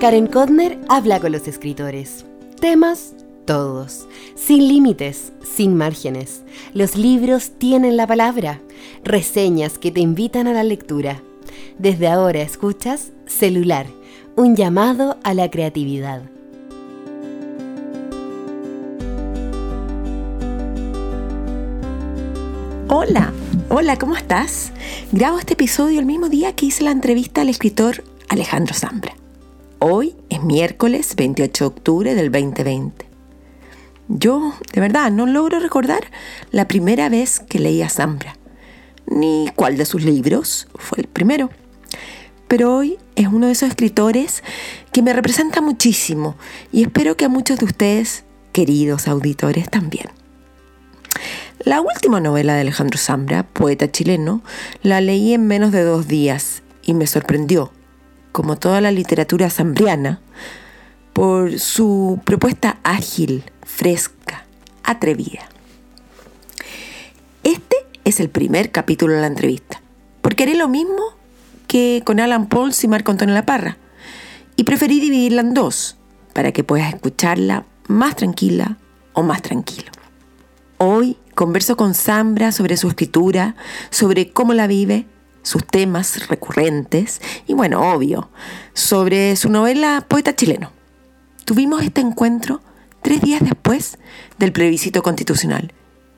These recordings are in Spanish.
Karen Kodner habla con los escritores. Temas todos, sin límites, sin márgenes. Los libros tienen la palabra, reseñas que te invitan a la lectura. Desde ahora escuchas Celular, un llamado a la creatividad. Hola, hola, ¿cómo estás? Grabo este episodio el mismo día que hice la entrevista al escritor Alejandro Zambra. Hoy es miércoles 28 de octubre del 2020. Yo, de verdad, no logro recordar la primera vez que leí a Zambra, ni cuál de sus libros fue el primero. Pero hoy es uno de esos escritores que me representa muchísimo y espero que a muchos de ustedes, queridos auditores, también. La última novela de Alejandro Zambra, poeta chileno, la leí en menos de dos días y me sorprendió, como toda la literatura zambriana, por su propuesta ágil, fresca, atrevida. Este es el primer capítulo de la entrevista, porque haré lo mismo que con Alan Pauls y Marco Antonio Laparra, y preferí dividirla en dos, para que puedas escucharla más tranquila o más tranquilo. Hoy converso con Zambra sobre su escritura, sobre cómo la vive, sus temas recurrentes y bueno, obvio, sobre su novela Poeta chileno. Tuvimos este encuentro tres días después del plebiscito constitucional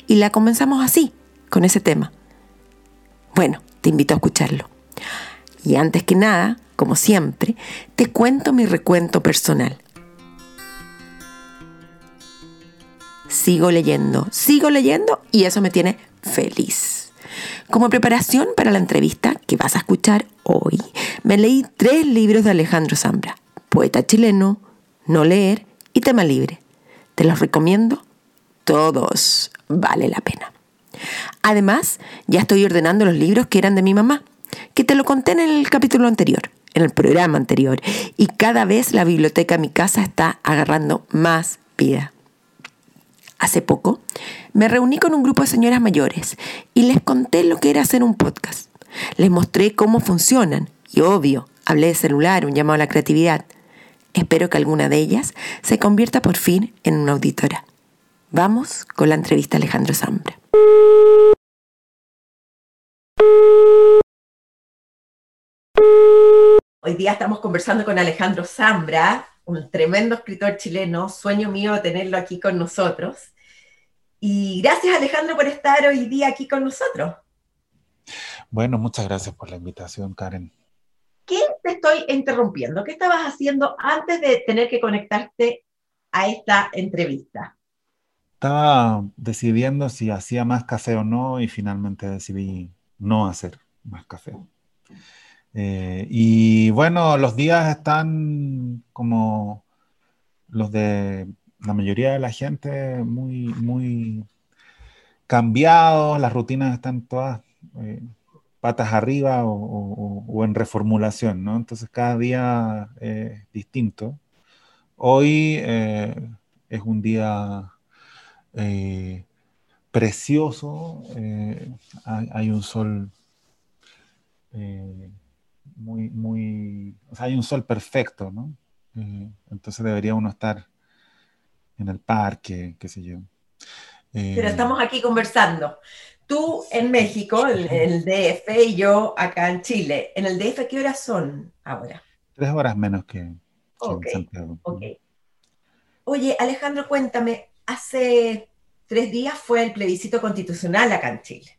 y la comenzamos así, con ese tema. Bueno, te invito a escucharlo. Y antes que nada, como siempre, te cuento mi recuento personal. sigo leyendo, sigo leyendo y eso me tiene feliz. Como preparación para la entrevista que vas a escuchar hoy, me leí tres libros de Alejandro Zambra, poeta chileno, No leer y Tema libre. Te los recomiendo todos, vale la pena. Además, ya estoy ordenando los libros que eran de mi mamá, que te lo conté en el capítulo anterior, en el programa anterior, y cada vez la biblioteca de mi casa está agarrando más vida. Hace poco me reuní con un grupo de señoras mayores y les conté lo que era hacer un podcast. Les mostré cómo funcionan y obvio, hablé de celular, un llamado a la creatividad. Espero que alguna de ellas se convierta por fin en una auditora. Vamos con la entrevista a Alejandro Zambra. Hoy día estamos conversando con Alejandro Zambra, un tremendo escritor chileno, sueño mío tenerlo aquí con nosotros. Y gracias Alejandro por estar hoy día aquí con nosotros. Bueno, muchas gracias por la invitación, Karen. ¿Qué te estoy interrumpiendo? ¿Qué estabas haciendo antes de tener que conectarte a esta entrevista? Estaba decidiendo si hacía más café o no y finalmente decidí no hacer más café. Eh, y bueno, los días están como los de la mayoría de la gente muy, muy cambiados, las rutinas están todas eh, patas arriba o, en reformulación, ¿no? Entonces cada día es distinto. Hoy eh, es un día precioso, hay, un sol muy, muy, o sea, hay un sol perfecto, ¿no? Eh, entonces debería uno estar en el parque, qué sé yo. Pero eh, estamos aquí conversando. Tú en México, el DF, y yo acá en Chile. ¿En el DF qué horas son ahora? Tres horas menos que, en Santiago. Oye, Alejandro, cuéntame, hace tres días fue el plebiscito constitucional acá en Chile.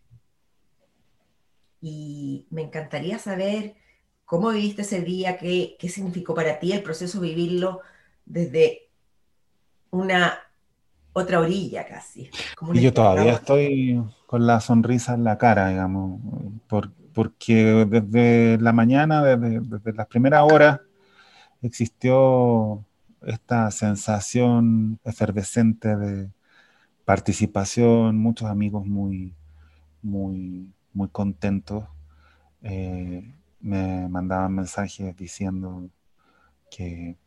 Y me encantaría saber ¿Cómo viviste ese día? ¿Qué, ¿Qué, significó para ti el proceso vivirlo desde una otra orilla casi? y yo todavía estoy con la sonrisa en la cara, digamos, porque desde la mañana, desde, desde las primeras horas, existió esta sensación efervescente de participación, muchos amigos muy, muy, muy contentos. Eh, me mandaban mensajes diciendo que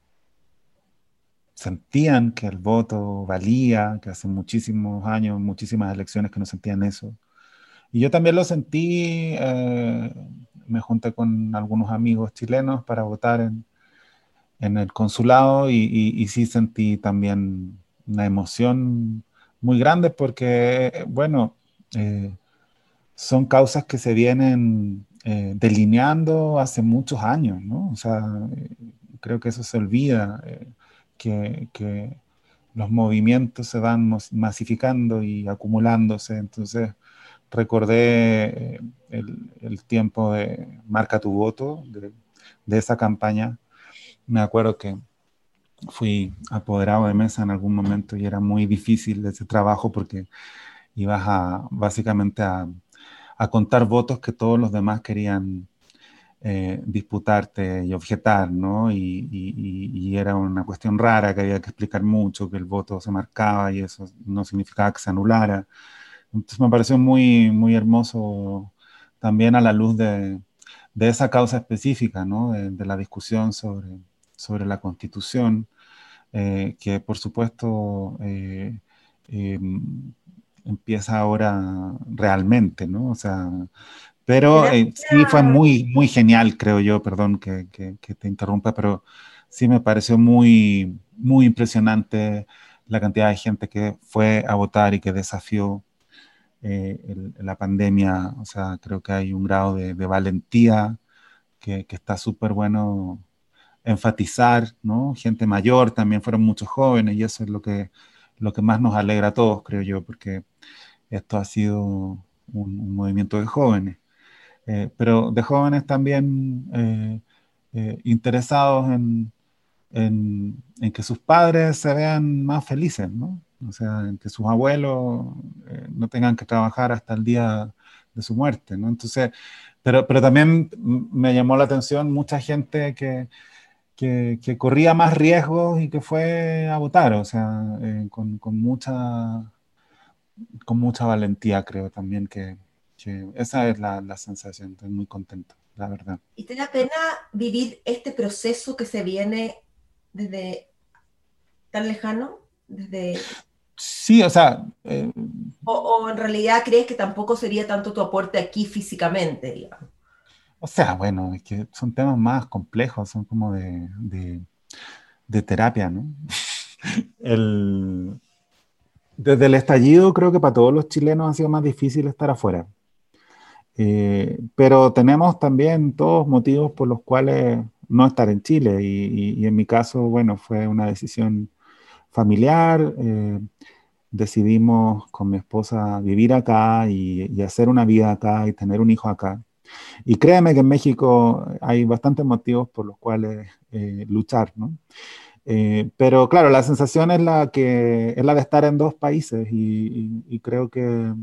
sentían que el voto valía, que hace muchísimos años, muchísimas elecciones que no sentían eso. Y yo también lo sentí, eh, me junté con algunos amigos chilenos para votar en, en el consulado y, sí sentí también una emoción muy grande porque, bueno, eh, son causas que se vienen eh, delineando hace muchos años, ¿no? O sea, creo que eso se olvida, que, los movimientos se van masificando y acumulándose, entonces recordé el, el tiempo de Marca tu voto, de, de esa campaña, me acuerdo que fui apoderado de mesa en algún momento y era muy difícil ese trabajo porque ibas a básicamente a, contar votos que todos los demás querían eh, disputarte y objetar, ¿no? Y, era una cuestión rara que había que explicar mucho, que el voto se marcaba y eso no significaba que se anulara. Entonces me pareció muy, muy hermoso también a la luz de, de esa causa específica, ¿no? de la discusión sobre sobre la Constitución, eh, que por supuesto eh, em, empieza ahora realmente, ¿no? O sea, pero eh, sí fue muy, muy genial, creo yo, perdón que, te interrumpa, pero sí me pareció muy, muy impresionante la cantidad de gente que fue a votar y que desafió la pandemia. O sea, creo que hay un grado de, valentía que, que está súper bueno enfatizar, ¿no? Gente mayor, también fueron muchos jóvenes y eso es lo que, lo que más nos alegra a todos, creo yo, porque esto ha sido un, movimiento de jóvenes, eh, pero de jóvenes también eh, eh, interesados en, en, que sus padres se vean más felices, ¿no? O sea, en que sus abuelos no tengan que trabajar hasta el día de su muerte, ¿no? Entonces, pero, pero también me llamó la atención mucha gente que, que, corría más riesgos y que fue a votar, o sea, eh, con, mucha, con mucha valentía creo también que, esa es la, sensación, estoy muy contento, la verdad. ¿Y te da pena vivir este proceso que se viene desde tan lejano? Desde... Sí, o sea... Eh, o, o, en realidad crees que tampoco sería tanto tu aporte aquí físicamente, digamos? O sea, bueno, es que son temas más complejos, son como de, de, terapia, ¿no? el, desde el estallido creo que para todos los chilenos ha sido más difícil estar afuera. Eh, pero tenemos también todos motivos por los cuales no estar en Chile y, en mi caso, bueno, fue una decisión familiar. Eh, decidimos con mi esposa vivir acá y, hacer una vida acá y tener un hijo acá. Y créeme que en México hay bastantes motivos por los cuales eh, luchar, ¿no? Eh, pero claro, la sensación es la, que, es la de estar en dos países y, creo que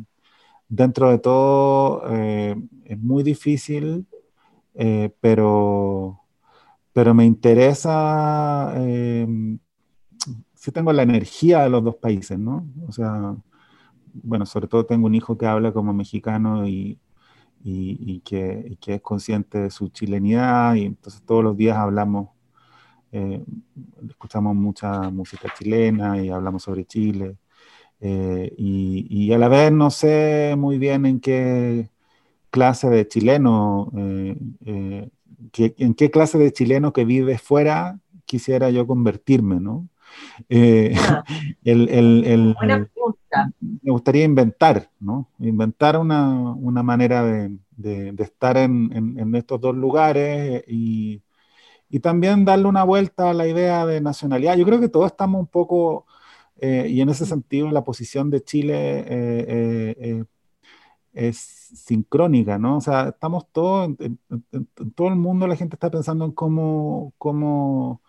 dentro de todo eh, es muy difícil, pero, pero me interesa, si tengo la energía de los dos países, ¿no? O sea, bueno, sobre todo tengo un hijo que habla como mexicano y, y, que, es consciente de su chilenidad y entonces todos los días hablamos, eh, escuchamos mucha música chilena y hablamos sobre Chile eh, y, a la vez no sé muy bien en qué clase de chileno, eh, en qué clase de chileno que vive fuera quisiera yo convertirme, ¿no? Ah. el, el, me gustaría inventar, ¿no? Inventar una, una manera de, de, estar en, en, estos dos lugares y, y, también darle una vuelta a la idea de nacionalidad. Yo creo que todos estamos un poco, eh, y en ese sentido la posición de Chile eh, eh, es sincrónica, ¿no? O sea, estamos todos, en, todo el mundo la gente está pensando en cómo, cómo,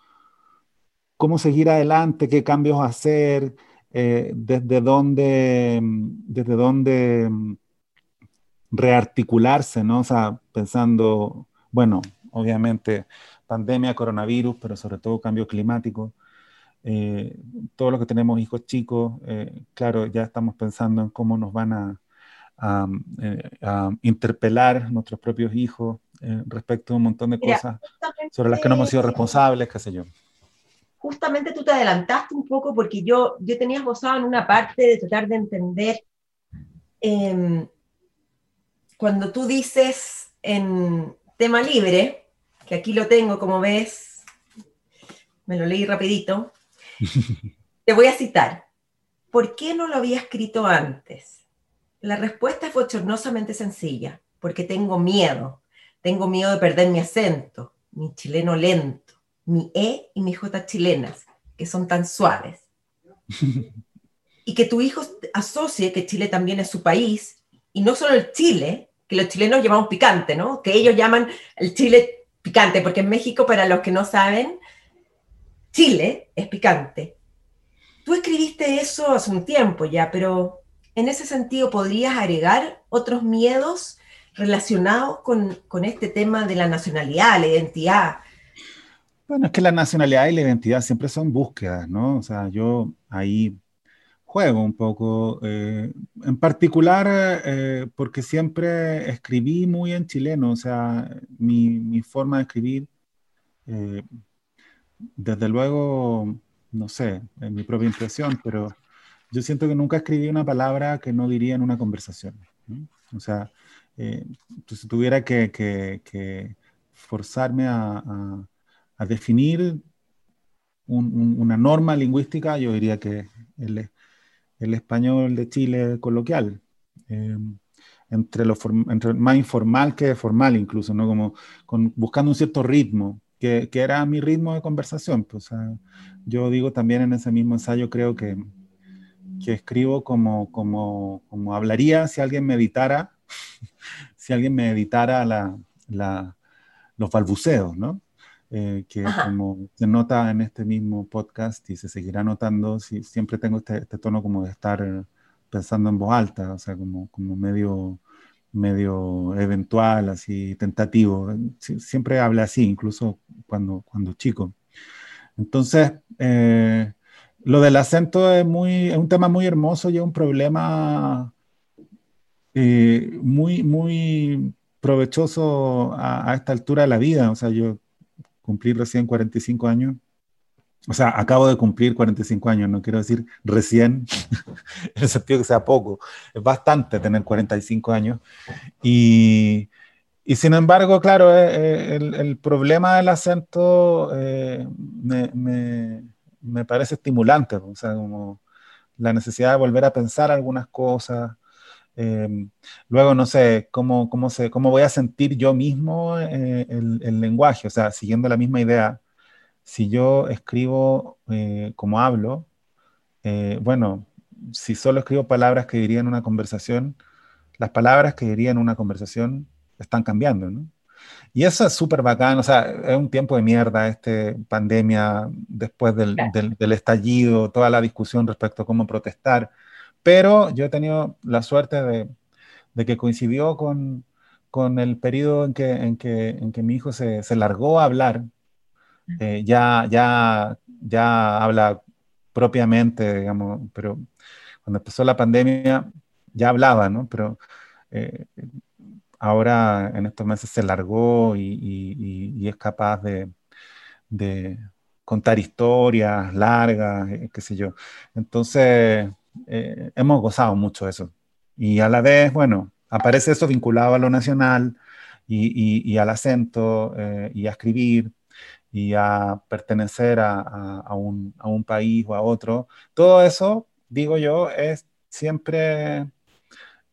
cómo seguir adelante, qué cambios hacer. Desde dónde, desde dónde rearticularse, ¿no? O sea, pensando, bueno, obviamente pandemia, coronavirus, pero sobre todo cambio climático. Eh, todos los que tenemos hijos chicos, eh, claro, ya estamos pensando en cómo nos van a, a, interpelar nuestros propios hijos respecto a un montón de cosas sobre las que no hemos sido responsables, qué sé yo justamente tú te adelantaste un poco porque yo, yo tenía esbozado en una parte de tratar de entender em, cuando tú dices en tema libre, que aquí lo tengo como ves, me lo leí rapidito. Te voy a citar. ¿Por qué no lo había escrito antes? La respuesta es bochornosamente sencilla, porque tengo miedo. Tengo miedo de perder mi acento, mi chileno lento, mi E y mi J chilenas, que son tan suaves. y que tu hijo asocie que Chile también es su país, y no solo el Chile, que los chilenos llamamos picante, ¿no? Que ellos llaman el Chile picante, porque en México, para los que no saben, Chile es picante. Tú escribiste eso hace un tiempo ya, pero en ese sentido, ¿podrías agregar otros miedos relacionados con, este tema de la nacionalidad, la identidad? Bueno, es que la nacionalidad y la identidad siempre son búsquedas, ¿no? O sea, yo ahí juego un poco, eh, en particular eh, porque siempre escribí muy en chileno, o sea, mi, mi forma de escribir, eh, desde luego, no sé, en mi propia impresión, pero yo siento que nunca escribí una palabra que no diría en una conversación. O sea, eh, pues, si tuviera que, que, forzarme a, a, definir una norma lingüística, yo diría que el, el español de Chile coloquial. Eh, entre lo entre más informal que formal incluso, ¿no? Como con, buscando un cierto ritmo, que, que, era mi ritmo de conversación. Pues, yo digo también en ese mismo ensayo, creo que, que escribo como, como, como hablaría si alguien me editara, si alguien me editara la, la, los balbuceos, ¿no? Eh, que como se nota en este mismo podcast y se seguirá notando, si, siempre tengo este, este, tono como de estar pensando en voz alta, o sea, como, como medio, medio eventual, así tentativo. siempre habla así, incluso cuando, cuando chico. Entonces, eh, lo del acento es, muy, es un tema muy hermoso y es un problema eh, muy, muy provechoso a, esta altura de la vida. O sea, yo cumplí recién 45 años. O sea, acabo de cumplir 45 años, no quiero decir recién, en el sentido que sea poco. Es bastante tener 45 años. Y, sin embargo, claro, eh, eh, el, el, problema del acento me, me me parece estimulante, o sea, como la necesidad de volver a pensar algunas cosas. Luego, no sé, cómo, cómo, se, cómo voy a sentir yo mismo eh, el, lenguaje, o sea, siguiendo la misma idea. Si yo escribo eh, como hablo, eh, bueno, si solo escribo palabras que diría en una conversación, las palabras que diría en una conversación están cambiando, ¿no? Y eso es súper bacán, o sea, es un tiempo de mierda, este pandemia, después del, del, estallido, toda la discusión respecto a cómo protestar, pero yo he tenido la suerte de, de que coincidió con, con, el periodo en que, en que, en que mi hijo se, se largó a hablar, eh, ya, ya, ya habla propiamente, digamos, pero cuando empezó la pandemia ya hablaba, ¿no? Pero eh, ahora en estos meses se largó y, es capaz de, contar historias largas, eh, qué sé yo. Entonces, eh, hemos gozado mucho de eso. Y a la vez, bueno, aparece eso vinculado a lo nacional y, al acento eh, y a escribir y a pertenecer a, un, a un país o a otro. Todo eso, digo yo, es siempre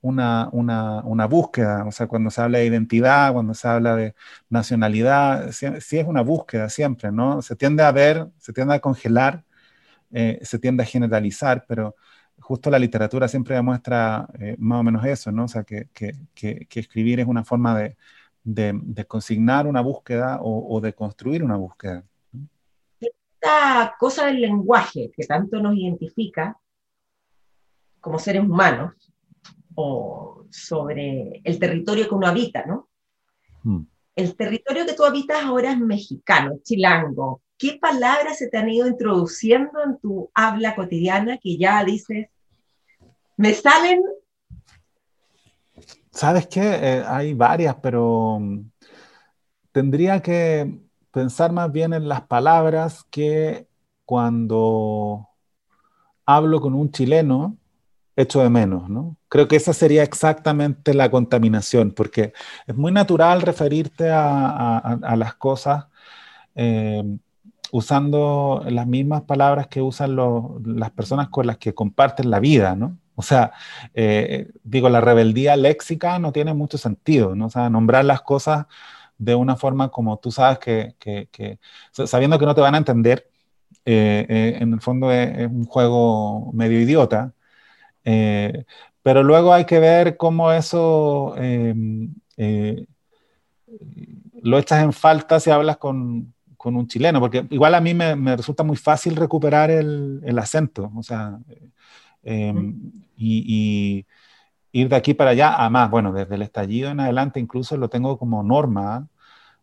una, una, una, búsqueda, o sea, cuando se habla de identidad, cuando se habla de nacionalidad, sí, es una búsqueda siempre, ¿no? Se tiende a ver, se tiende a congelar, eh, se tiende a generalizar, pero justo la literatura siempre demuestra eh, más o menos eso, ¿no? O sea, que, que, que, escribir es una forma de, de, de consignar una búsqueda o, o, de construir una búsqueda. Esta cosa del lenguaje que tanto nos identifica como seres humanos, sobre el territorio que uno habita, ¿no? Mm. El territorio que tú habitas ahora es mexicano, chilango. ¿Qué palabras se te han ido introduciendo en tu habla cotidiana que ya dices, me salen? ¿Sabes qué? Eh, hay varias, pero mm, tendría que pensar más bien en las palabras que cuando hablo con un chileno, echo de menos, ¿no? Creo que esa sería exactamente la contaminación, porque es muy natural referirte a, las cosas eh, usando las mismas palabras que usan las personas con las que comparten la vida, ¿no? O sea, eh, digo, la rebeldía léxica no tiene mucho sentido, ¿no? O sea, nombrar las cosas de una forma como tú sabes que, sabiendo que no te van a entender, eh, eh, en el fondo es, un juego medio idiota, pero luego hay que ver cómo eso em, lo echas en falta si hablas con, con un chileno, porque igual a mí me, me resulta muy fácil recuperar el, el acento, o sea, em, y, ir de aquí para allá, además, bueno, desde el estallido en adelante incluso lo tengo como norma,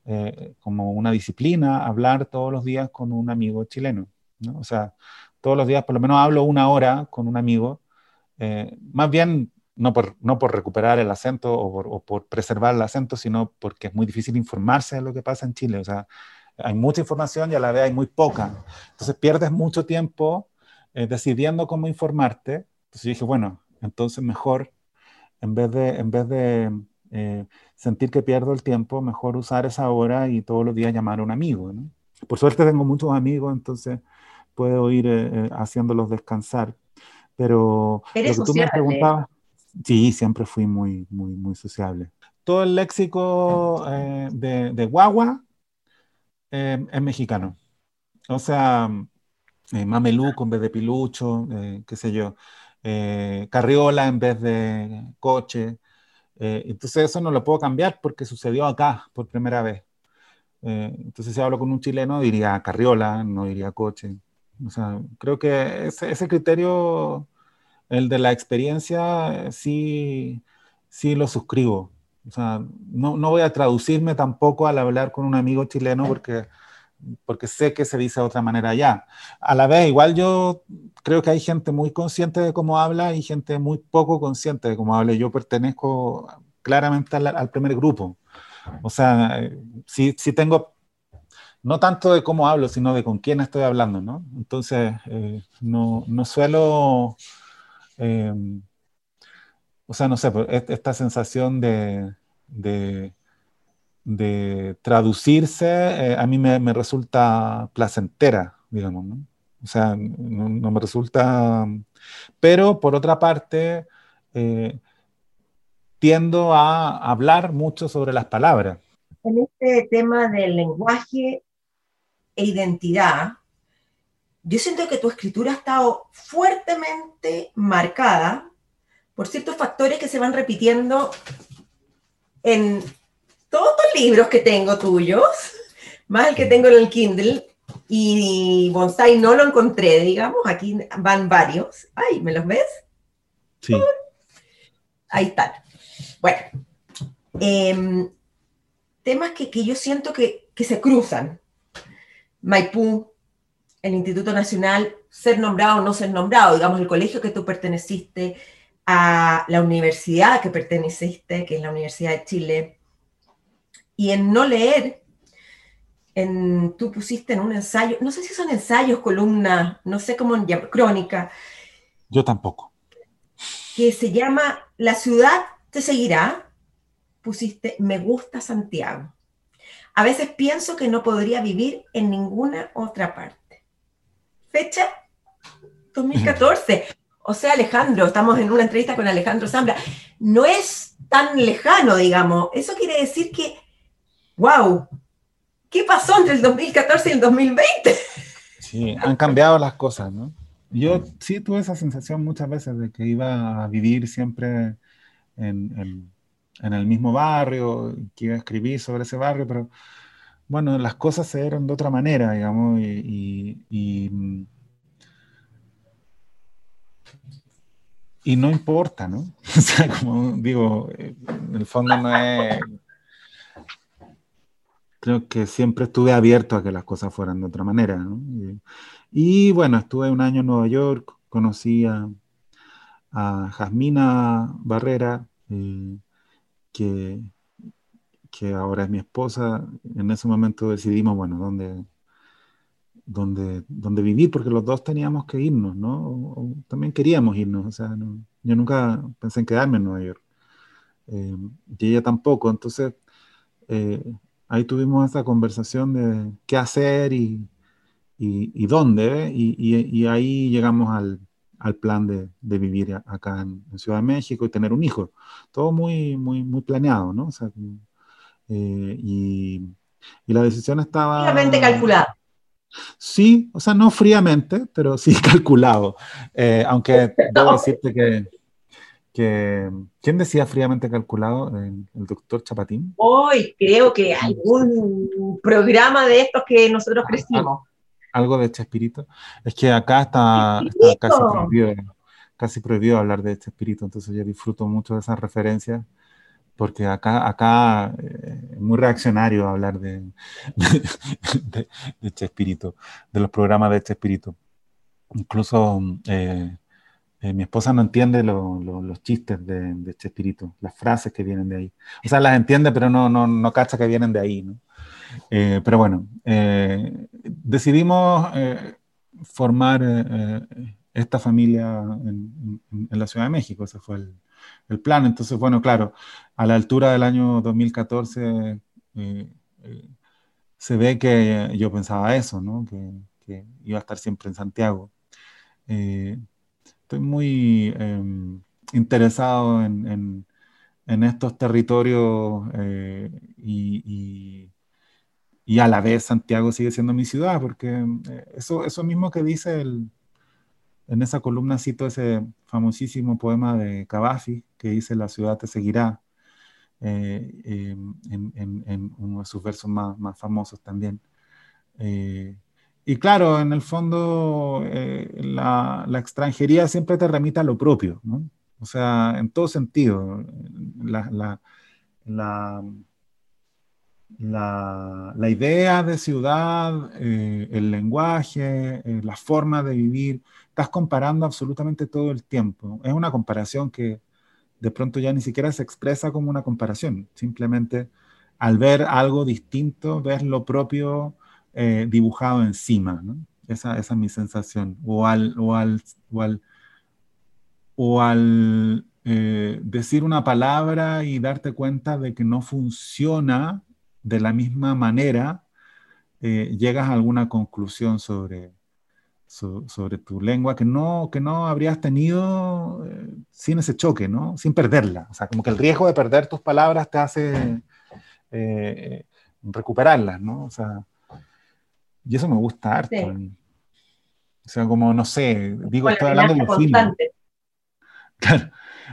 eh, como una disciplina, hablar todos los días con un amigo chileno, ¿no? O sea, todos los días por lo menos hablo una hora con un amigo, eh, más bien no por, no por recuperar el acento o por, o por, preservar el acento, sino porque es muy difícil informarse de lo que pasa en Chile. O sea, hay mucha información y a la vez hay muy poca. Entonces pierdes mucho tiempo eh, decidiendo cómo informarte. Entonces yo dije, bueno, entonces mejor, en vez de, en vez de eh, sentir que pierdo el tiempo, mejor usar esa hora y todos los días llamar a un amigo. ¿no? Por suerte tengo muchos amigos, entonces puedo ir eh, haciéndolos descansar. Pero lo que tú me preguntabas, sí, siempre fui muy, muy, muy sociable. Todo el léxico de, de guagua es mexicano. O sea, eh, mameluco en vez de pilucho, eh, qué sé yo, carriola en vez de coche. entonces eso no lo puedo cambiar porque sucedió acá por primera vez. entonces si hablo con un chileno diría carriola, no diría coche. O sea, creo que ese, ese criterio, el de la experiencia, sí, sí lo suscribo. O sea, no, no, voy a traducirme tampoco al hablar con un amigo chileno porque, porque sé que se dice de otra manera allá. A la vez, igual yo creo que hay gente muy consciente de cómo habla y gente muy poco consciente de cómo habla. Yo pertenezco claramente al, primer grupo. O sea, sí, sí, tengo, no tanto de cómo hablo, sino de con quién estoy hablando, ¿no? Entonces, eh, no, no, suelo... Eh, o sea, no sé, pues, esta sensación de, de, traducirse eh, a mí me, resulta placentera, digamos, ¿no? O sea, no, me resulta... Pero por otra parte, eh, tiendo a hablar mucho sobre las palabras. En este tema del lenguaje e identidad, yo siento que tu escritura ha estado fuertemente marcada por ciertos factores que se van repitiendo en todos los libros que tengo tuyos, más el que tengo en el Kindle, y Bonsai no lo encontré, digamos, aquí van varios. Ay, ¿me los ves? Sí. Ahí están. Bueno, em, temas que, que, yo siento que, que se cruzan. Maipú, el Instituto Nacional, ser nombrado o no ser nombrado, digamos, el colegio que tú perteneciste, a la universidad que perteneciste, que es la Universidad de Chile, y en no leer, en, tú pusiste en un ensayo, no sé si son ensayos, columnas, no sé cómo llamar, crónica. Yo tampoco. Que se llama La ciudad te seguirá, pusiste Me gusta Santiago. A veces pienso que no podría vivir en ninguna otra parte. Fecha 2014. O sea, Alejandro, estamos en una entrevista con Alejandro Zambra, no es tan lejano, digamos. Eso quiere decir que, wow, ¿qué pasó entre el 2014 y el 2020? Sí, han cambiado las cosas, ¿no? Yo sí tuve esa sensación muchas veces de que iba a vivir siempre en, el mismo barrio, que iba a escribir sobre ese barrio, pero bueno, las cosas se dieron de otra manera, digamos, y y no importa, ¿no? O sea, como digo, en el fondo no es... Creo que siempre estuve abierto a que las cosas fueran de otra manera. Y, bueno, estuve un año en Nueva York, conocí a, Jasmina Barrera, eh, que, que ahora es mi esposa. En ese momento decidimos, bueno, dónde, donde, donde vivir, porque los dos teníamos que irnos, ¿no? también queríamos irnos, o sea, yo nunca pensé en quedarme en Nueva York, eh, y ella tampoco, entonces eh, ahí tuvimos esa conversación de qué hacer y, y, dónde, y, ahí llegamos al, plan de, vivir acá en, Ciudad de México y tener un hijo. Todo muy, muy, muy planeado, ¿no? Eh, y, la decisión estaba... Fríamente calculado. Sí, o sea, no fríamente, pero sí calculado. Eh, aunque debo decirte que, que, ¿Quién decía fríamente calculado? ¿El, doctor Chapatín? Hoy creo que algún programa de estos que nosotros ah, crecimos. Algo de Chespirito. Es que acá está, casi, prohibido, casi prohibido hablar de Chespirito, entonces yo disfruto mucho de esas referencias porque acá, acá eh, es muy reaccionario hablar de, de, de, Chespirito, de los programas de Chespirito. Incluso eh, eh, mi esposa no entiende los chistes de, de Chespirito, las frases que vienen de ahí. O sea, las entiende, pero no, no, no cacha que vienen de ahí. ¿no? pero bueno, decidimos formar esta familia en, la Ciudad de México, ese fue el, plan. Entonces, bueno, claro, a la altura del año 2014 eh, eh, se ve que yo pensaba eso, ¿no? Que, iba a estar siempre en Santiago. Eh, estoy muy em, interesado en, estos territorios y, y, a la vez Santiago sigue siendo mi ciudad, porque eso, eso mismo que dice el, en esa columna cito ese famosísimo poema de Cavafi que dice La ciudad te seguirá, eh, em, en, uno de sus versos más, famosos también. Eh, y claro, en el fondo eh, la, extranjería siempre te remite a lo propio, ¿no? O sea, en todo sentido. La, la, la, idea de ciudad, el lenguaje, la forma de vivir, estás comparando absolutamente todo el tiempo. Es una comparación que de pronto ya ni siquiera se expresa como una comparación, simplemente al ver algo distinto, ves lo propio eh, dibujado encima, Esa, esa, es mi sensación. O al, o al, o al, eh, decir una palabra y darte cuenta de que no funciona de la misma manera, eh, llegas a alguna conclusión sobre, sobre tu lengua que no, que no habrías tenido sin ese choque, ¿no? Sin perderla. O sea, como que el riesgo de perder tus palabras te hace recuperarlas, ¿no? O sea, y eso me gusta harto. O sea, como, no sé, digo, estoy hablando de un Claro.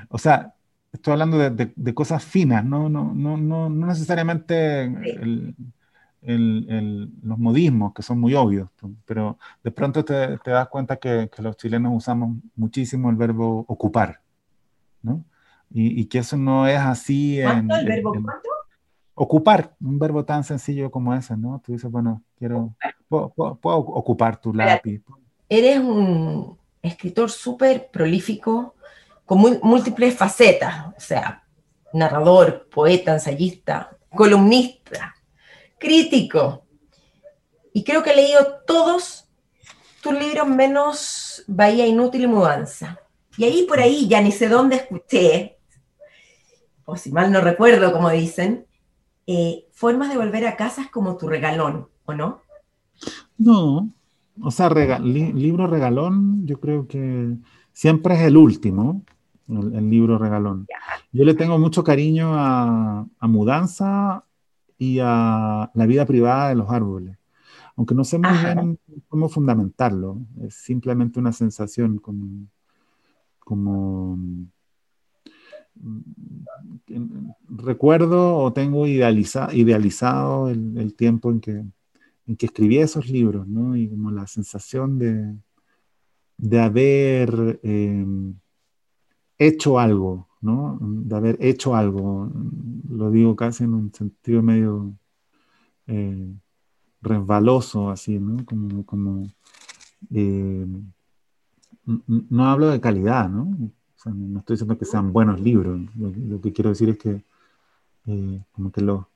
O sea, estoy hablando de, de, cosas finas, no, no, no, no, no necesariamente el, los modismos, que son muy obvios, pero de pronto te, das cuenta que, los chilenos usamos muchísimo el verbo ocupar, ¿no? Y, que eso no es así en... ¿El verbo cuánto? Ocupar, un verbo tan sencillo como ese, ¿no? Tú dices, bueno, quiero, puedo, ocupar tu lápiz. Eres un escritor súper prolífico, con múltiples facetas, o sea, narrador, poeta, ensayista, columnista, crítico. Y creo que he leído todos tus libros menos Bahía Inútil y Mudanza. Y ahí por ahí, ya ni sé dónde escuché, o si mal no recuerdo, como dicen, eh, formas de volver a casa es como tu regalón, ¿o no? No, o sea, libro regalón, yo creo que siempre es el último, el, libro regalón. Yo le tengo mucho cariño a, a Mudanza, y a la vida privada de los árboles. Aunque no sé muy bien cómo fundamentarlo, es simplemente una sensación como, como recuerdo o tengo idealizado el, tiempo en que, en que escribí esos libros, ¿no? Y como la sensación de, de haber em, hecho algo, ¿no? De haber hecho algo. Lo digo casi en un sentido medio eh, resbaloso, así, ¿no? Como, como eh, no hablo de calidad, ¿no? No estoy diciendo que sean buenos libros. Lo, que quiero decir es que eh, como que lo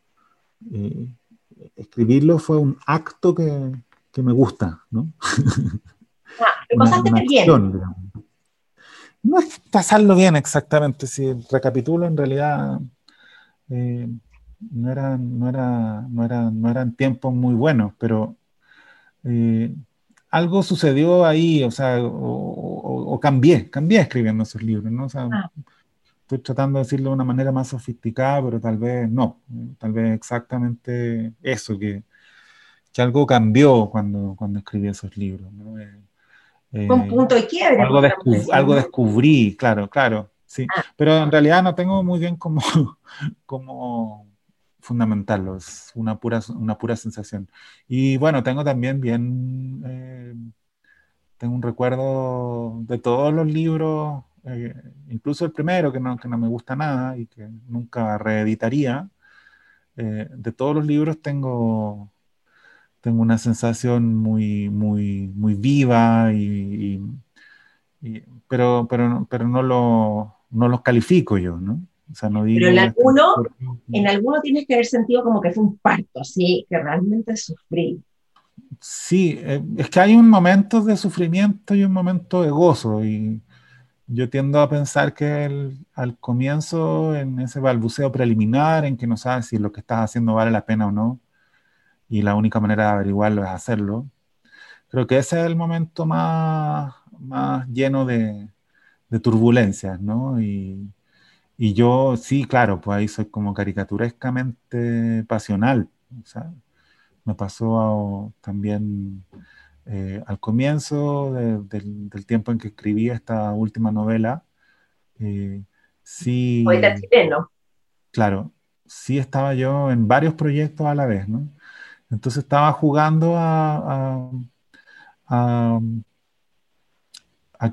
escribirlo fue un acto que, que me gusta, ¿no? Ah, lo pasaste bien no es pasarlo bien exactamente, si recapitulo en realidad eh, no, eran, no, era, no, no eran tiempos muy buenos, pero eh, algo sucedió ahí, o sea, o, cambié, cambié escribiendo esos libros, ¿no? O sea, ah. estoy tratando de decirlo de una manera más sofisticada, pero tal vez no, tal vez exactamente eso, que, que algo cambió cuando, cuando escribí esos libros, ¿no? Eh, un eh, punto de quiebre. Algo, algo descubrí, claro, claro, sí. Ah. Pero en realidad no tengo muy bien como, como fundamentarlo, es una pura, una pura sensación. Y bueno, tengo también bien, eh, tengo un recuerdo de todos los libros, eh, incluso el primero, que no, que no me gusta nada y que nunca reeditaría. de todos los libros tengo tengo una sensación muy, muy, muy viva, y, pero, pero, pero no, lo, no los califico yo, ¿no? O sea, no pero en alguno, en alguno tienes que haber sentido como que fue un parto, así, que realmente sufrí. Sí, eh, es que hay un momento de sufrimiento y un momento de gozo, y yo tiendo a pensar que al comienzo, en ese balbuceo preliminar, en que no sabes si lo que estás haciendo vale la pena o no, y la única manera de averiguarlo es hacerlo. Creo que ese es el momento más, más lleno de, de turbulencias, ¿no? Y, y, yo, sí, claro, pues ahí soy como caricaturescamente pasional. O sea, me pasó también eh, al comienzo del, del, tiempo en que escribí esta última novela. Eh, sí. Poeta chileno. Claro, sí estaba yo en varios proyectos a la vez, ¿no? Entonces estaba jugando a, a,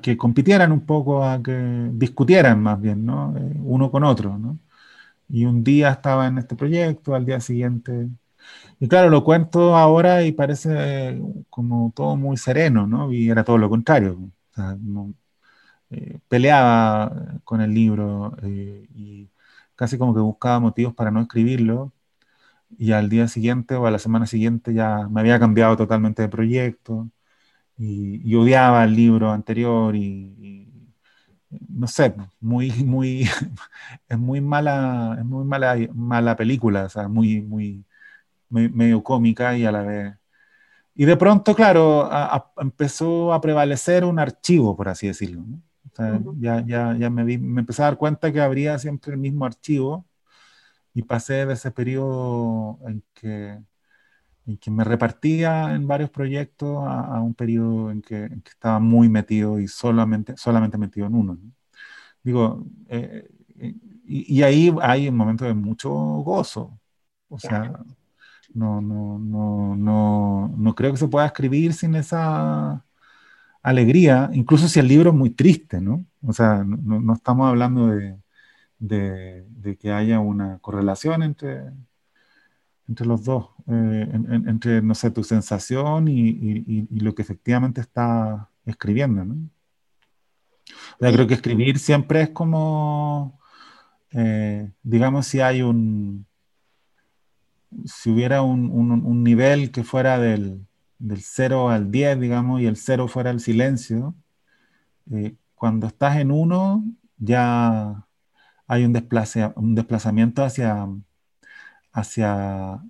que compitieran un poco, a que discutieran más bien, ¿no? Eh, uno con otro, ¿no? Y un día estaba en este proyecto, al día siguiente... Y claro, lo cuento ahora y parece como todo muy sereno, ¿no? Y era todo lo contrario. Eh, peleaba con el libro eh, y casi como que buscaba motivos para no escribirlo y al día siguiente o a la semana siguiente ya me había cambiado totalmente de proyecto y, odiaba el libro anterior y, no sé, muy, muy, es muy mala, es muy mala, mala película, o sea, muy, muy, medio cómica y a la vez... Y de pronto, claro, empezó a prevalecer un archivo, por así decirlo. ya, ya, ya me, me empecé a dar cuenta que habría siempre el mismo archivo y pasé de ese periodo en que, en que me repartía en varios proyectos a, un periodo en que, estaba muy metido y solamente, solamente metido en uno. Digo, eh, eh, y, ahí hay un momento de mucho gozo. O sea, no, no, no, no, no creo que se pueda escribir sin esa alegría, incluso si el libro es muy triste, ¿no? O sea, no, no estamos hablando de, de, que haya una correlación entre, entre los dos, eh, entre, no sé, tu sensación y, lo que efectivamente está escribiendo, ¿no? creo que escribir siempre es como, eh, digamos, si hay un, si hubiera un, nivel que fuera del, del 0 al 10, digamos, y el 0 fuera el silencio, eh, cuando estás en uno, ya hay un, un desplazamiento hacia, hacia,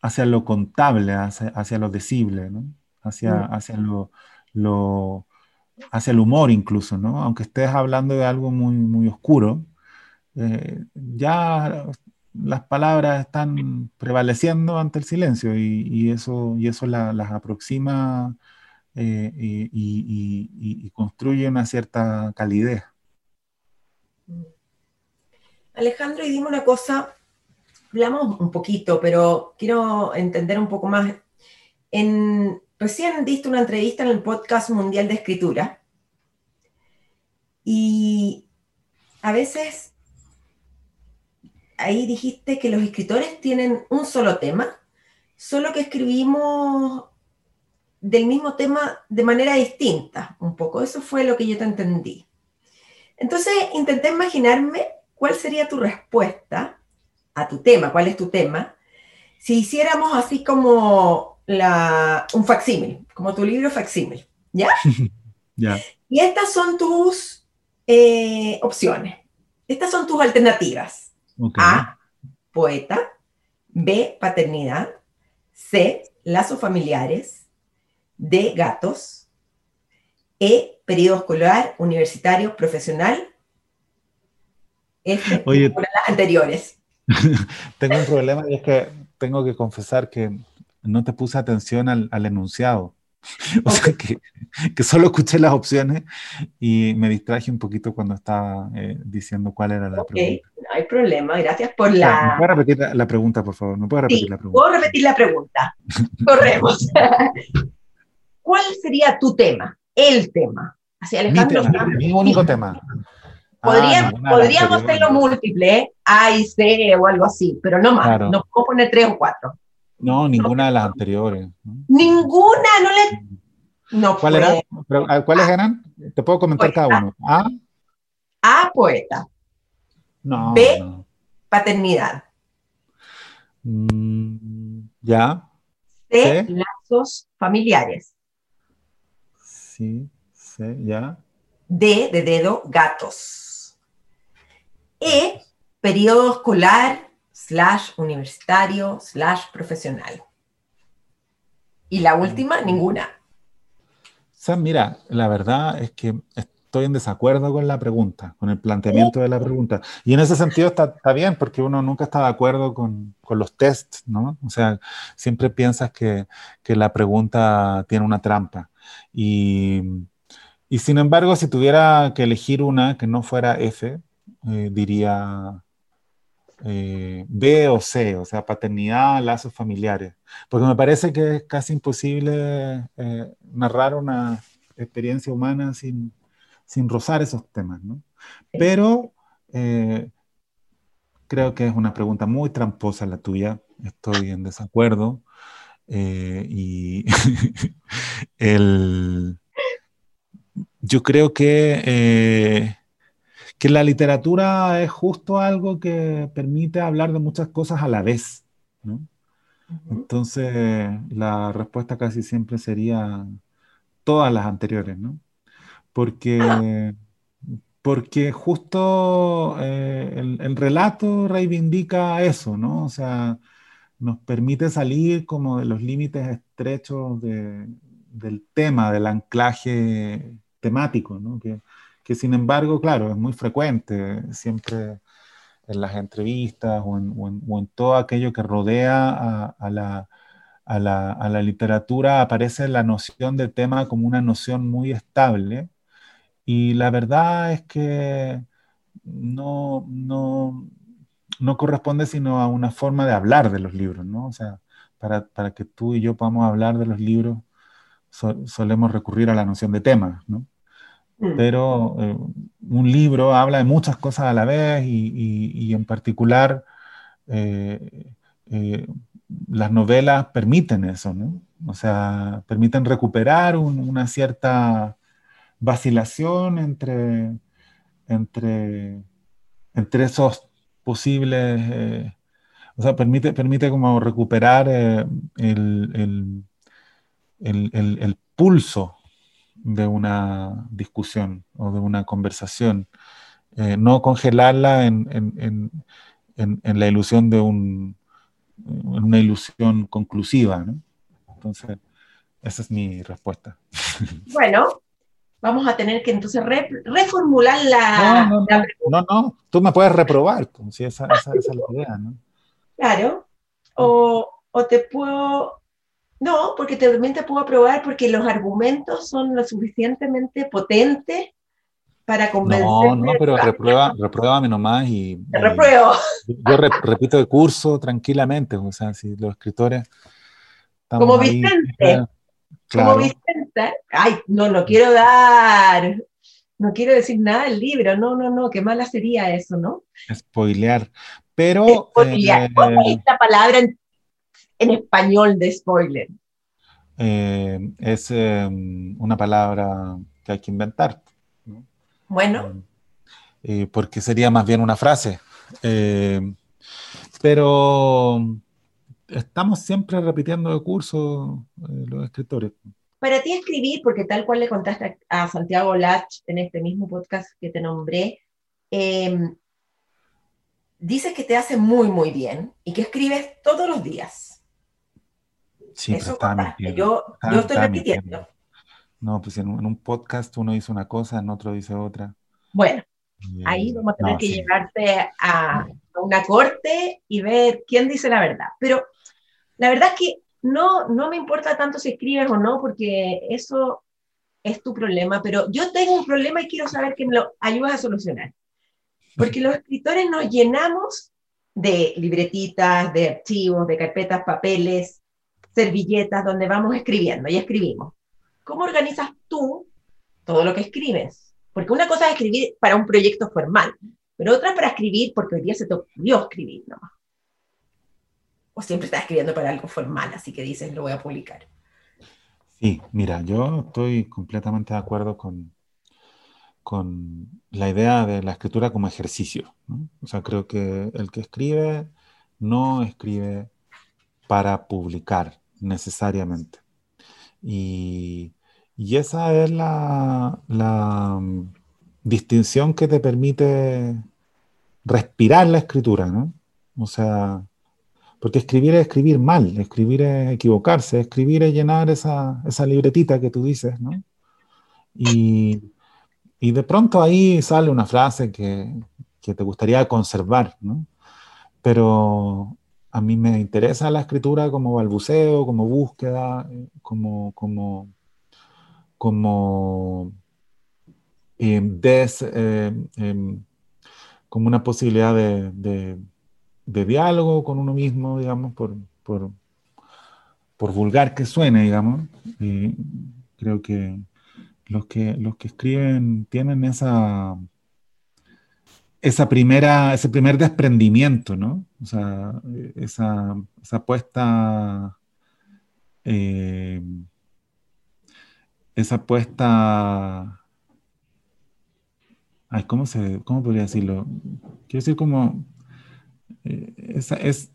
hacia lo contable, hacia, lo decible, hacia, mm. hacia, lo, lo, hacia el humor incluso, ¿no? aunque estés hablando de algo muy, muy oscuro, eh, ya las palabras están prevaleciendo ante el silencio y, eso, y eso las aproxima eh, y, y, construye una cierta calidez. Mm. Alejandro, y dime una cosa, hablamos un poquito, pero quiero entender un poco más. Recién diste una entrevista en el podcast Mundial de Escritura y a veces ahí dijiste que los escritores tienen un solo tema, solo que escribimos del mismo tema de manera distinta, un poco. Eso fue lo que yo te entendí. Entonces intenté imaginarme ¿cuál sería tu respuesta a tu tema? ¿Cuál es tu tema? Si hiciéramos así como la, un facsímil, como tu libro facsímil, ¿ya? Ya. Y estas son tus eh, opciones. Estas son tus alternativas. A, poeta. B, paternidad. C, lazos familiares. D, gatos. E, periodo escolar, universitario, profesional. F, Oye. de las anteriores. Tengo un problema y es que tengo que confesar que no te puse atención al, al enunciado. O sea que, que solo escuché las opciones y me distraje un poquito cuando estaba eh, diciendo cuál era la Ok, pregunta. no hay problema. Gracias por ¿Me la... puedes repetir la, la pregunta, por favor? ¿Me puedes repetir Sí, la pregunta? puedo repetir la pregunta. Corremos. ¿Cuál sería tu tema? El tema. Así, Mi, Alejandro, tema, mi único tema. Ah, podríamos, hacerlo múltiple, ¿eh? A y C o algo así, pero no más. Claro. No puedo poner tres o cuatro. No, ninguna de las anteriores. Ninguna, no le... No ¿Cuál puede. era? Pero, ah, ¿Cuáles eran? Te puedo comentar cada uno. A, A, poeta. no. B. no. Paternidad. Mm, ya, C, C. lazos familiares. sí, sí, ya. D, de dedo, gatos. E, periodo escolar, slash universitario, slash profesional. Y la última, ninguna. O sea, mira, la verdad es que estoy en desacuerdo con la pregunta, con el planteamiento de la pregunta. Y en ese sentido está, está bien, porque uno nunca está de acuerdo con, con los tests, ¿no? O sea, siempre piensas que, que la pregunta tiene una trampa. Y, y sin embargo, si tuviera que elegir una que no fuera F, eh, diría eh, B o C, o sea, paternidad, lazos familiares. Porque me parece que es casi imposible eh, narrar una experiencia humana sin, sin rozar esos temas, ¿no? Pero creo que es una pregunta muy tramposa la tuya, estoy en desacuerdo. y el, yo creo que, que la literatura es justo algo que permite hablar de muchas cosas a la vez, ¿no? Entonces, la respuesta casi siempre sería todas las anteriores, ¿no? Porque, porque justo eh, el, el relato reivindica eso, ¿no? O sea, nos permite salir como de los límites estrechos de- del tema, del anclaje temático, ¿no? Que, que sin embargo, claro, es muy frecuente, siempre en las entrevistas o en, todo aquello que rodea a, la, a la- a la literatura aparece la noción de tema como una noción muy estable y la verdad es que no, no, no corresponde sino a una forma de hablar de los libros, ¿no? O sea, para, para que tú y yo podamos hablar de los libros so- solemos recurrir a la noción de tema, ¿no? Mm. pero eh, un libro habla de muchas cosas a la vez y, en particular eh, eh, las novelas permiten eso, ¿no? O sea, permiten recuperar un- una cierta vacilación entre, entre, entre esos posibles, o sea, permite, permite como recuperar el- el- el pulso de una discusión o de una conversación, eh, no congelarla en, en- en- en- la ilusión de un, en una ilusión conclusiva, ¿no? Entonces, esa es mi respuesta. Bueno, vamos a tener que entonces re- reformular la, No, no, la no, no, no, tú me puedes reprobar, pues, si esa, esa- esa es la idea, ¿no? Claro. O, o te puedo. No, porque te- también te puedo aprobar porque los argumentos son lo suficientemente potentes para convencer. No, no, pero reprueba, repruébame nomás y, Te y repruebo. yo re- repito el curso tranquilamente, o sea, si los escritores Como ahí, Vicente. eh, Como claro. Vicenta. Ay, no, no quiero dar. No quiero decir nada del libro. No, no, no. Qué mala sería eso, ¿no? spoilear. Pero Spoilear. eh, ¿Cuál es la palabra en, en español de spoiler? Eh, es eh, una palabra que hay que inventar, ¿no? Bueno, Eh, porque sería más bien una frase. Eh, pero estamos siempre repitiendo de curso eh, los escritores. para ti escribir, porque tal cual le contaste a, Santiago Lach en este mismo podcast que te nombré, dices que te hace muy, muy bien y que escribes todos los días. Sí, Eso pero mintiendo. Yo, yo estoy repitiendo. mintiendo. No, pues en un, en un podcast uno dice una cosa, en otro dice otra. Bueno, ahí vamos a tener no, que sí. llevarte a, a una corte y ver quién dice la verdad. Pero la verdad es que no, no me importa tanto si escribes o no, porque eso es tu problema, pero yo tengo un problema y quiero saber que me lo ayudas a solucionar. Porque los escritores nos llenamos de libretitas, de archivos, de carpetas, papeles, servilletas, donde vamos escribiendo y escribimos. ¿Cómo organizas tú todo lo que escribes? Porque una cosa es escribir para un proyecto formal, pero otra para escribir porque hoy día se te ocurrió escribir nomás. O siempre estás escribiendo para algo formal, así que dices, lo voy a publicar. Sí, mira, yo estoy completamente de acuerdo con, con la idea de la escritura como ejercicio. O sea, creo que el que escribe no escribe para publicar necesariamente. Y, y esa es la, la, mm, distinción que te permite respirar la escritura, ¿no? O sea, porque escribir es escribir mal, escribir es equivocarse, escribir es llenar esa, esa libretita que tú dices, ¿no? Y, y de pronto ahí sale una frase que, que te gustaría conservar, ¿no? Pero a mí me interesa la escritura como balbuceo, como búsqueda, como, como, como, des- eh, em, como una posibilidad de diálogo con uno mismo, digamos, por, por, por vulgar que suene, digamos. Y creo que los que, los que escriben tienen esa, esa primera, ese primer desprendimiento, ¿no? O sea, eh, esa, esa puesta, eh, esa puesta, ay, ¿cómo se, cómo podría decirlo? Quiero decir como eh, esa, es,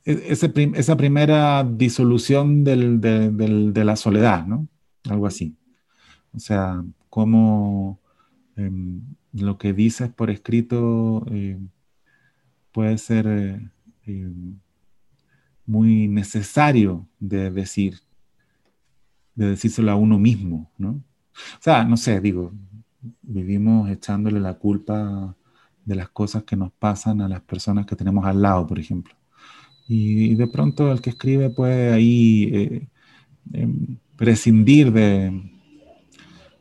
prim- esa primera disolución del- de, la soledad, ¿no? Algo así. O sea, cómo em, lo que dices por escrito puede ser eh, muy necesario de decir, de decírselo a uno mismo, ¿no? O sea, no sé, digo, vivimos echándole la culpa de las cosas que nos pasan a las personas que tenemos al lado, por ejemplo. Y, de pronto el que escribe puede ahí eh, em, prescindir de,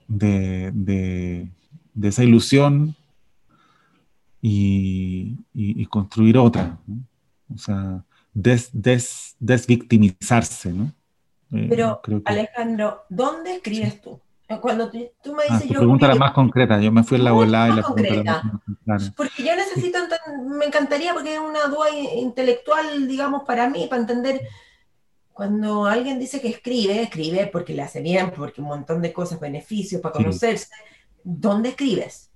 de, de- de esa ilusión y, y- y construir otra, ¿no? O sea, des- des- desvictimizarse, ¿no? Eh, Pero, creo que- Alejandro, ¿dónde escribes tú? Cuando tú, tú me Ah, dices tu yo... pregunta era más concreta, yo me fui en la volada y la pregunta era más concreta. Porque yo necesito, me encantaría, porque es una duda in- intelectual, digamos, para mí, para entender, cuando alguien dice que escribe, escribe porque le hace bien, porque un montón de cosas, beneficios, para Sí. conocerse. ¿Dónde escribes?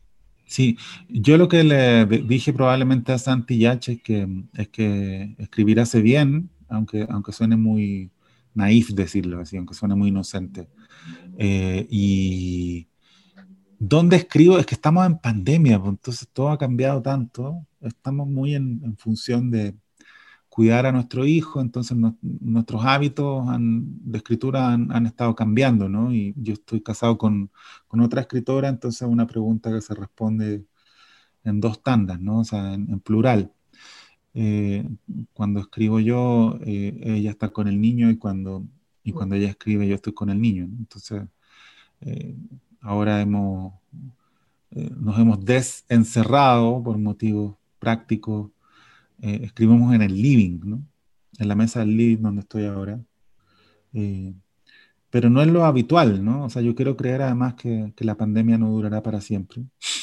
Sí, yo lo que le dije probablemente a Santi Yache es que, es que escribir hace bien, aunque, aunque suene muy naif decirlo así, aunque suene muy inocente. Eh, y ¿dónde escribo? Es que estamos en pandemia, pues, entonces todo ha cambiado tanto, estamos muy en función de cuidar a nuestro hijo, entonces no- nuestros hábitos han- de escritura han, han estado cambiando, ¿no? Y yo estoy casado con, con otra escritora, entonces es una pregunta que se responde en dos tandas, ¿no? O sea, en, en plural. Eh, cuando escribo yo, eh, ella está con el niño y cuando, y cuando ella escribe, yo estoy con el niño, ¿no? Entonces, eh, ahora hemos, nos hemos desencerrado por motivos prácticos. Eh, escribimos en el living, ¿no? En la mesa del living donde estoy ahora. Eh, pero no es lo habitual, ¿no? O sea, yo quiero creer además que, que la pandemia no durará para siempre.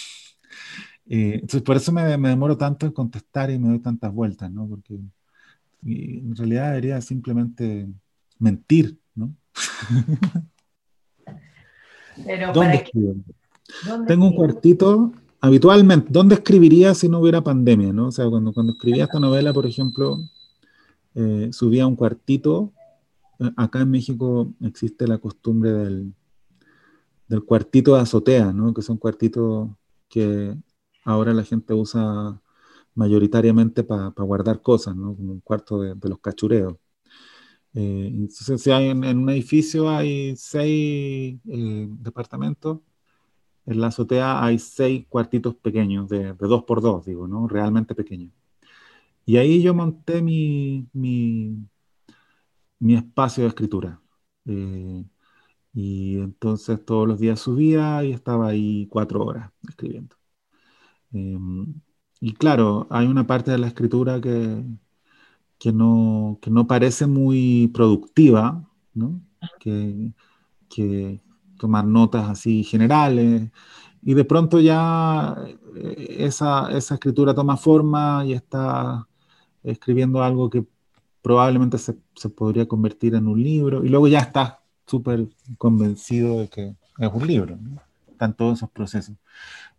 Eh, entonces, por eso me, me demoro tanto en contestar y me doy tantas vueltas, ¿no? Porque en realidad debería simplemente mentir, ¿no? Pero ¿Dónde para escribo? ¿dónde Tengo un cuartito, habitualmente, ¿dónde escribiría si no hubiera pandemia, no? O sea, cuando, cuando escribía esta novela, por ejemplo, eh, subía un cuartito. Eh, Acá en México existe la costumbre del, del cuartito de azotea, ¿no? Que son cuartitos que ahora la gente usa mayoritariamente para guardar cosas, ¿no? Como un cuarto de, de los cachureos. Eh, entonces, si hay en, un edificio hay seis eh, departamentos, en la azotea hay seis cuartitos pequeños, de, dos por dos, digo, ¿no? Realmente pequeños. Y ahí yo monté mi, mi, mi espacio de escritura. Eh, y entonces todos los días subía y estaba ahí cuatro horas escribiendo. Em, y claro, hay una parte de la escritura que, que, no, que no parece muy productiva, ¿no? que, que tomar notas así generales, y de pronto ya eh, esa, esa escritura toma forma y está escribiendo algo que probablemente se, se, podría convertir en un libro, y luego ya estás súper convencido de que es un libro. ¿no? Están todos esos procesos.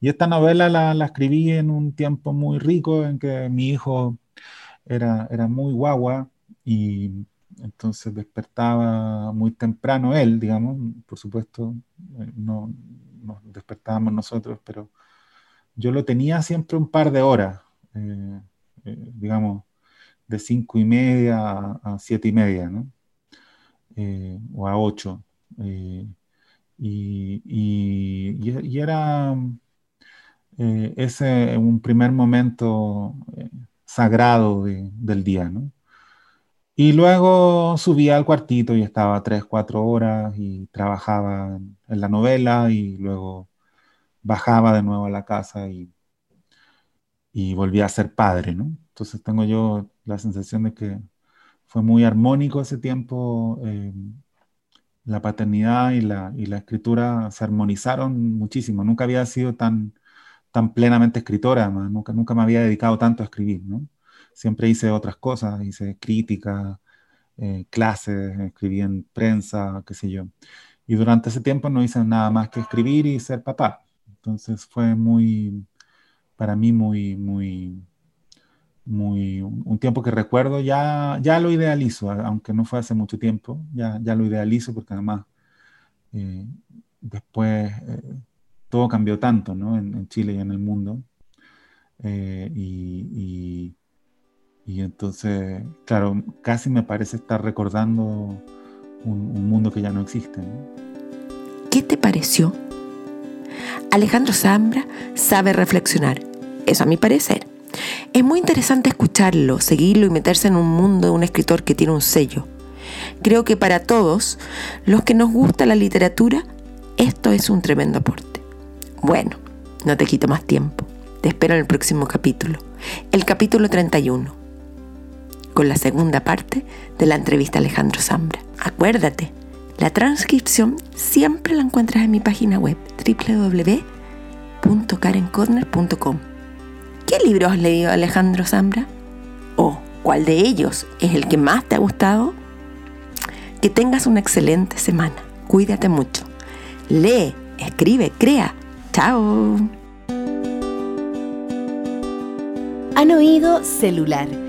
Y esta novela la, la, escribí en un tiempo muy rico en que mi hijo era, era muy guagua y entonces despertaba muy temprano él, digamos, por supuesto, eh, no nos despertábamos nosotros, pero yo lo tenía siempre un par de horas, eh, eh, digamos, de cinco y media a, siete y media, ¿no? o a ocho. Y, y, y, era ese un primer momento sagrado del día, ¿no? Y luego subía al cuartito y estaba tres, cuatro horas y trabajaba en, la novela y luego bajaba de nuevo a la casa y, y volvía a ser padre, ¿no? Entonces tengo yo la sensación de que fue muy armónico ese tiempo. Eh, la paternidad y la, y la escritura se armonizaron muchísimo. Nunca había sido tan, tan plenamente escritora, Nunca, nunca me había dedicado tanto a escribir, ¿no? Siempre hice otras cosas, hice crítica, eh, clases, escribí en prensa, qué sé yo. Y durante ese tiempo no hice nada más que escribir y ser papá. Entonces fue muy, para mí muy, muy, muy, un tiempo que recuerdo, ya, ya lo idealizo, aunque no fue hace mucho tiempo, ya, ya lo idealizo porque además eh, después eh, todo cambió tanto ¿no? en, Chile y en el mundo. y, y entonces, claro, casi me parece estar recordando un, mundo que ya no existe. ¿Qué te pareció? Alejandro Zambra sabe reflexionar, eso a mi parecer. Es muy interesante escucharlo, seguirlo y meterse en un mundo de un escritor que tiene un sello. Creo que para todos los que nos gusta la literatura, esto es un tremendo aporte. Bueno, no te quito más tiempo. Te espero en el próximo capítulo, el capítulo 31 con la segunda parte de la entrevista a Alejandro Zambra. Acuérdate, la transcripción siempre la encuentras en mi página web www.karencorner.com. ¿Qué libro has leído Alejandro Zambra? ¿O cuál de ellos es el que más te ha gustado? Que tengas una excelente semana. Cuídate mucho. Lee, escribe, crea. Chao. Han oído celular